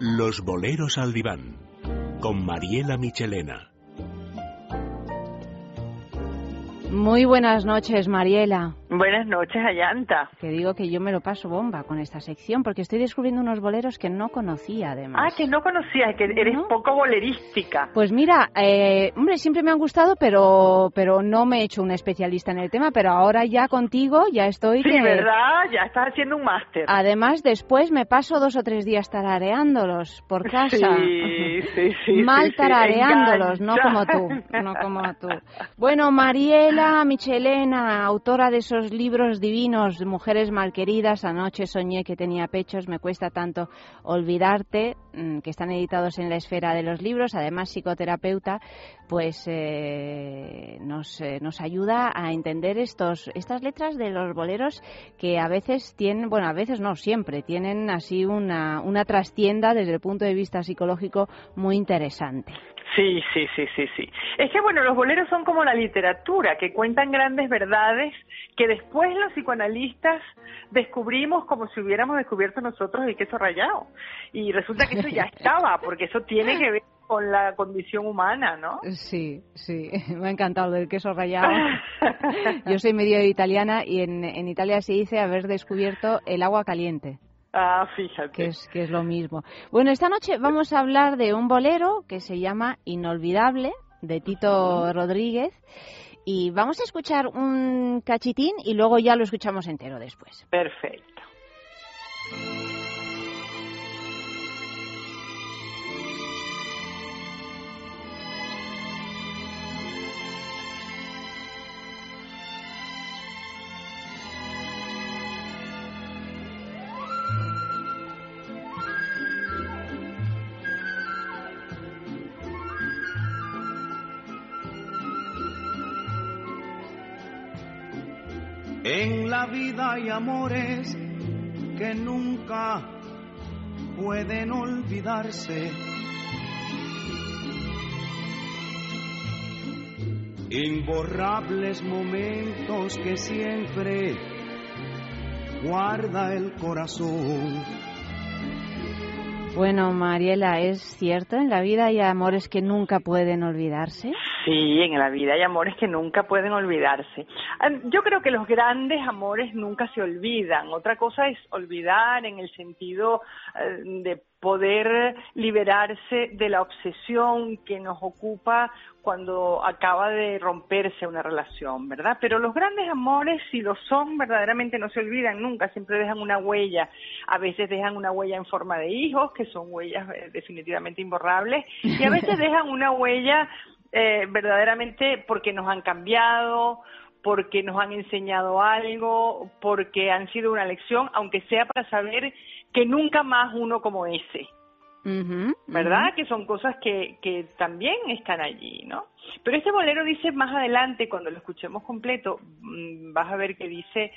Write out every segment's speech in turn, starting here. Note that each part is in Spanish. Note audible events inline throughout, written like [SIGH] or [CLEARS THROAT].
Los boleros al diván con Mariela Michelena. Muy buenas noches, Mariela. Buenas noches, Ayanta. Que digo que yo me lo paso bomba con esta sección porque estoy descubriendo unos boleros que no conocía, además. Ah, que no conocía, que eres poco bolerística. Pues mira, eh, hombre, siempre me han gustado, pero pero no me he hecho una especialista en el tema, pero ahora ya contigo ya estoy... Sí, ¿verdad? Ya estás haciendo un máster. Además, después me paso dos o tres días tarareándolos por casa. Sí, sí, [LAUGHS] sí. Mal tarareándolos, no como tú, no como tú. Bueno, Mariela Michelena, autora de esos libros divinos, Mujeres Malqueridas, Anoche soñé que tenía pechos, me cuesta tanto olvidarte, mm, que están editados en la esfera de los libros, además psicoterapeuta, pues eh, nos, eh, nos ayuda a entender estos, estas letras de los boleros que a veces tienen, bueno, a veces no, siempre tienen así una, una trastienda desde el punto de vista psicológico muy interesante. Sí, sí, sí, sí, sí. Es que bueno, los boleros son como la literatura, que cuentan grandes verdades que después los psicoanalistas descubrimos como si hubiéramos descubierto nosotros el queso rayado. Y resulta que eso ya [LAUGHS] estaba, porque eso tiene que ver con la condición humana, ¿no? Sí, sí, [LAUGHS] me ha encantado lo del queso rallado. [LAUGHS] Yo soy medio italiana y en, en Italia se dice haber descubierto el agua caliente. Ah, fíjate. Que es, que es lo mismo. Bueno, esta noche vamos a hablar de un bolero que se llama Inolvidable, de Tito Rodríguez. Y vamos a escuchar un cachitín y luego ya lo escuchamos entero después. Perfecto. En la vida hay amores que nunca pueden olvidarse. Imborrables momentos que siempre guarda el corazón. Bueno, Mariela, ¿es cierto? ¿En la vida hay amores que nunca pueden olvidarse? Sí, en la vida hay amores que nunca pueden olvidarse. Yo creo que los grandes amores nunca se olvidan. Otra cosa es olvidar en el sentido eh, de poder liberarse de la obsesión que nos ocupa cuando acaba de romperse una relación, ¿verdad? Pero los grandes amores, si lo son, verdaderamente no se olvidan nunca, siempre dejan una huella. A veces dejan una huella en forma de hijos, que son huellas eh, definitivamente imborrables, y a veces [LAUGHS] dejan una huella eh, verdaderamente porque nos han cambiado, porque nos han enseñado algo, porque han sido una lección, aunque sea para saber que nunca más uno como ese. ¿Verdad? Que son cosas que, que también están allí, ¿no? Pero este bolero dice más adelante, cuando lo escuchemos completo, mm, vas a ver que dice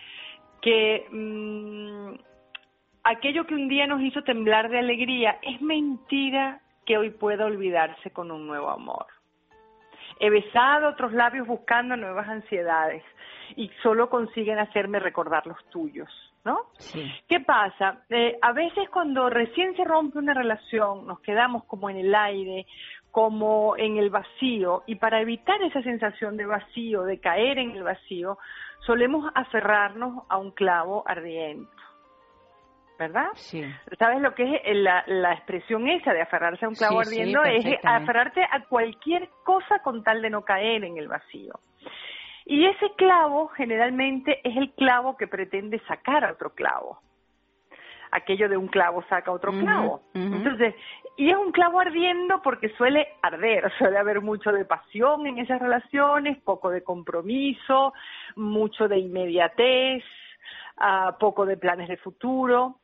que mm, aquello que un día nos hizo temblar de alegría es mentira que hoy pueda olvidarse con un nuevo amor. He besado otros labios buscando nuevas ansiedades y solo consiguen hacerme recordar los tuyos, ¿no? ¿Qué pasa? Eh, a veces cuando recién se rompe una relación nos quedamos como en el aire, como en el vacío y para evitar esa sensación de vacío, de caer en el vacío, solemos aferrarnos a un clavo ardiente. ¿Verdad? Sí. ¿Sabes lo que es la, la expresión esa de aferrarse a un clavo ardiendo? es aferrarte a cualquier cosa con tal de no caer en el vacío. Y ese clavo generalmente es el clavo que pretende sacar a otro clavo. Aquello de un clavo saca otro clavo. Entonces, y es un clavo ardiendo porque suele arder, [LAUGHS] suele haber mucho de pasión en esas relaciones, poco de compromiso, mucho de inmediatez, uh, poco de planes de futuro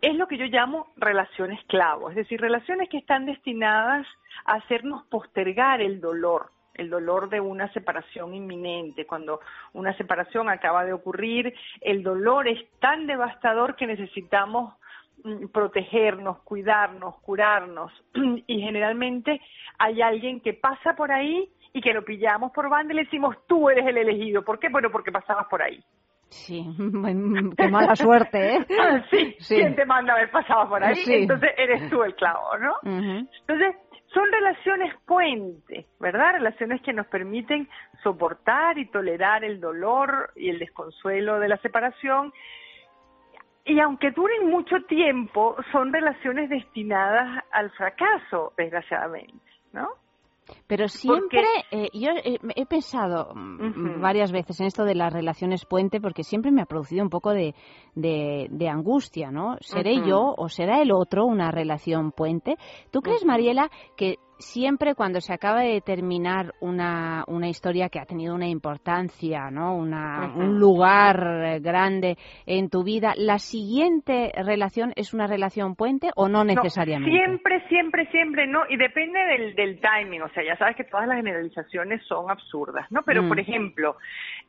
es lo que yo llamo relaciones clavo, es decir, relaciones que están destinadas a hacernos postergar el dolor, el dolor de una separación inminente. Cuando una separación acaba de ocurrir, el dolor es tan devastador que necesitamos mm, protegernos, cuidarnos, curarnos. [CLEARS THROAT] Y generalmente hay alguien que pasa por ahí y que lo pillamos por banda y le decimos, tú eres el elegido. ¿Por qué? Bueno, porque pasabas por ahí. Sí, [LAUGHS] qué mala [LAUGHS] suerte, ¿eh? sí, ¿quién te manda haber pasado por ahí? Entonces eres tú el clavo, ¿no? Entonces, son relaciones puente, ¿verdad? Relaciones que nos permiten soportar y tolerar el dolor y el desconsuelo de la separación. Y aunque duren mucho tiempo, son relaciones destinadas al fracaso, desgraciadamente, ¿no? Pero siempre, eh, yo eh, he pensado mm, varias veces en esto de las relaciones puente, porque siempre me ha producido un poco de, de, angustia, ¿no? ¿Seré yo o será el otro una relación puente? ¿Tú crees, Mariela, que siempre cuando se acaba de terminar una, una historia que ha tenido una importancia, ¿no? Una, un lugar grande en tu vida, ¿la siguiente relación es una relación puente o no necesariamente? siempre, siempre, siempre no, y depende del, del timing, o sea, ya sabes que todas las generalizaciones son absurdas, ¿no? Pero, por ejemplo,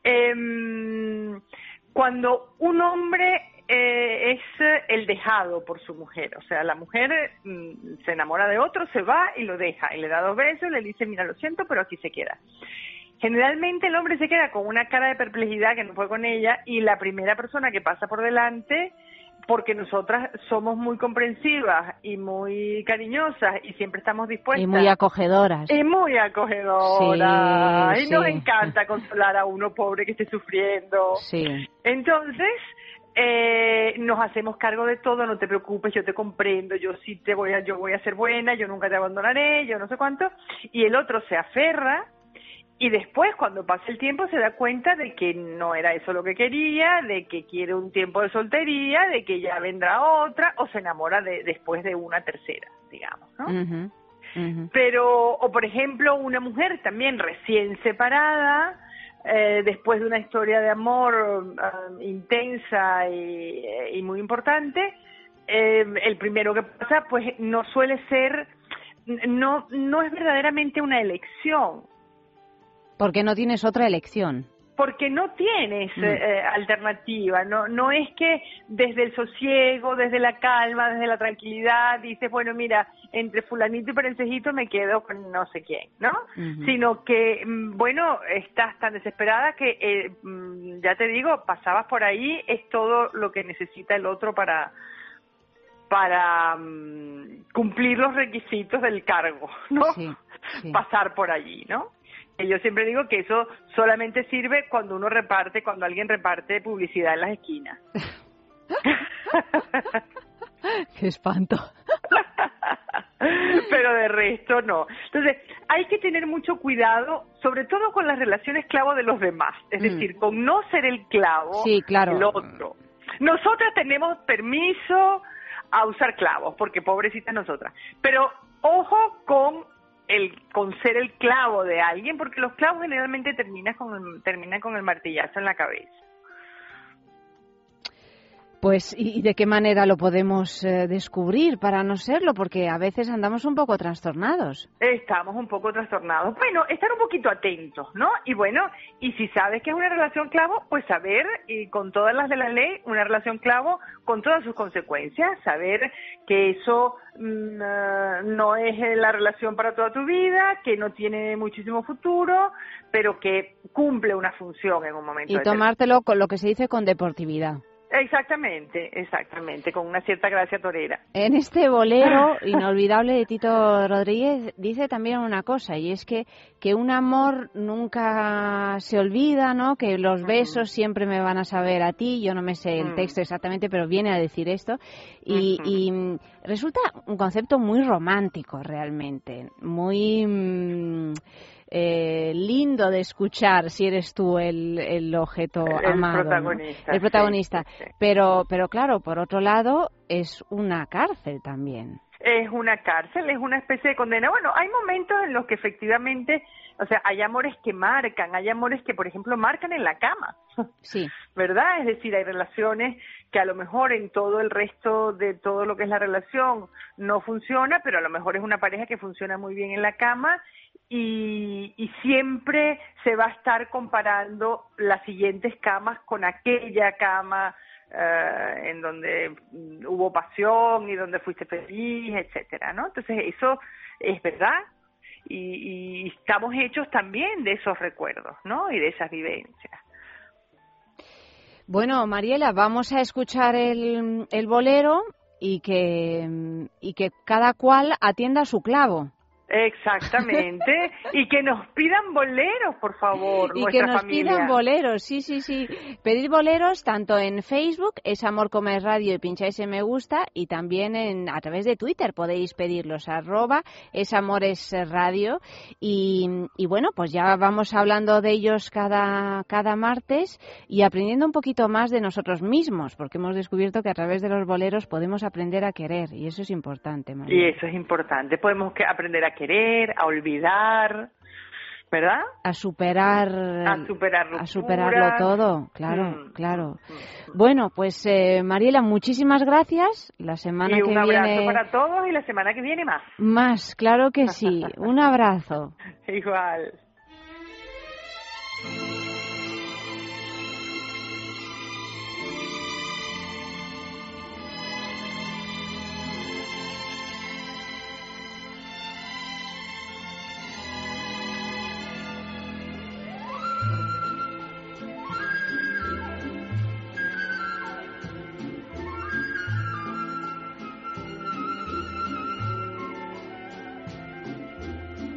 eh, cuando un hombre eh, es eh, el dejado por su mujer. O sea, la mujer mm, se enamora de otro, se va y lo deja. Y le da dos besos, le dice, mira, lo siento, pero aquí se queda. Generalmente el hombre se queda con una cara de perplejidad que no fue con ella y la primera persona que pasa por delante porque nosotras somos muy comprensivas y muy cariñosas y siempre estamos dispuestas. Y muy acogedoras. Y muy acogedoras. y nos encanta consolar a uno pobre que esté sufriendo. Sí. Entonces, eh, nos hacemos cargo de todo, no te preocupes, yo te comprendo, yo sí te voy a, yo voy a ser buena, yo nunca te abandonaré, yo no sé cuánto, y el otro se aferra y después cuando pasa el tiempo se da cuenta de que no era eso lo que quería, de que quiere un tiempo de soltería, de que ya vendrá otra o se enamora de, después de una tercera, digamos, ¿no? Pero, o por ejemplo, una mujer también recién separada, eh, después de una historia de amor um, intensa y, muy importante, eh, el primero que pasa, pues no suele ser, no, no es verdaderamente una elección. Porque no tienes otra elección porque no tienes mm. eh, alternativa, no no es que desde el sosiego, desde la calma, desde la tranquilidad dices, bueno, mira, entre fulanito y perencejito me quedo con no sé quién, ¿no? Sino que, mm, bueno, estás tan desesperada que, eh, mm, ya te digo, pasabas por ahí, es todo lo que necesita el otro para para cumplir los requisitos del cargo, ¿no? Pasar por allí, ¿no? Yo siempre digo que eso solamente sirve cuando uno reparte, cuando alguien reparte publicidad en las esquinas. [LAUGHS] Qué espanto. [LAUGHS] Pero de resto no. Entonces, hay que tener mucho cuidado, sobre todo con las relaciones clavo de los demás, es mm. decir, con no ser el clavo sí, claro. del otro. Nosotras tenemos permiso a usar clavos, porque pobrecitas nosotras. Pero ojo con el con ser el clavo de alguien, porque los clavos generalmente terminan con terminan con el martillazo en la cabeza. Pues, ¿y de qué manera lo podemos eh, descubrir para no serlo? Porque a veces andamos un poco trastornados. Estamos un poco trastornados. Bueno, estar un poquito atentos, ¿no? Y bueno, y si sabes que es una relación clavo, pues saber, y con todas las de la ley, una relación clavo con todas sus consecuencias, saber que eso mm, eh, no es la relación para toda tu vida, que no tiene muchísimo futuro, pero que cumple una función en un momento. Y tomártelo con lo que se dice con deportividad. Exactamente, exactamente, con una cierta gracia torera. En este bolero inolvidable de Tito Rodríguez dice también una cosa, y es que, que un amor nunca se olvida, ¿no? Que los besos siempre me van a saber a ti, yo no me sé el texto exactamente, pero viene a decir esto, y, y resulta un concepto muy romántico realmente, muy... Mm, eh, lindo de escuchar si eres tú el, el objeto amado, protagonista, el protagonista. Pero, pero claro, por otro lado, es una cárcel también. Es una cárcel, es una especie de condena. Bueno, hay momentos en los que efectivamente, o sea, hay amores que marcan, hay amores que, por ejemplo, marcan en la cama. [LAUGHS] Sí. ¿Verdad? Es decir, hay relaciones que a lo mejor en todo el resto de todo lo que es la relación no funciona, pero a lo mejor es una pareja que funciona muy bien en la cama y, siempre se va a estar comparando las siguientes camas con aquella cama eh, en donde hubo pasión y donde fuiste feliz, etcétera, ¿no? Entonces eso es verdad y, y estamos hechos también de esos recuerdos, ¿no? Y de esas vivencias. Bueno, Mariela, vamos a escuchar el, el bolero y que, y que cada cual atienda su clavo. Exactamente. y que nos pidan boleros, por favor. Y que nos pidan boleros, sí, sí, sí. Pedir boleros tanto en Facebook, es Amor Comer Radio y pincháis en me gusta, y también en, a través de Twitter podéis pedirlos, arroba es Amores Radio. Y, y bueno, pues ya vamos hablando de ellos cada, cada martes y aprendiendo un poquito más de nosotros mismos, porque hemos descubierto que a través de los boleros podemos aprender a querer, y eso es importante. Y eso es importante, podemos aprender a querer, a olvidar, ¿verdad? A superar, a, superar a superarlo todo, claro, mm, claro. Mm, mm. Bueno, pues eh, Mariela, muchísimas gracias. La semana y que viene. Un abrazo para todos y la semana que viene más. Más, claro que sí. [LAUGHS] un abrazo. Igual.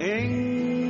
en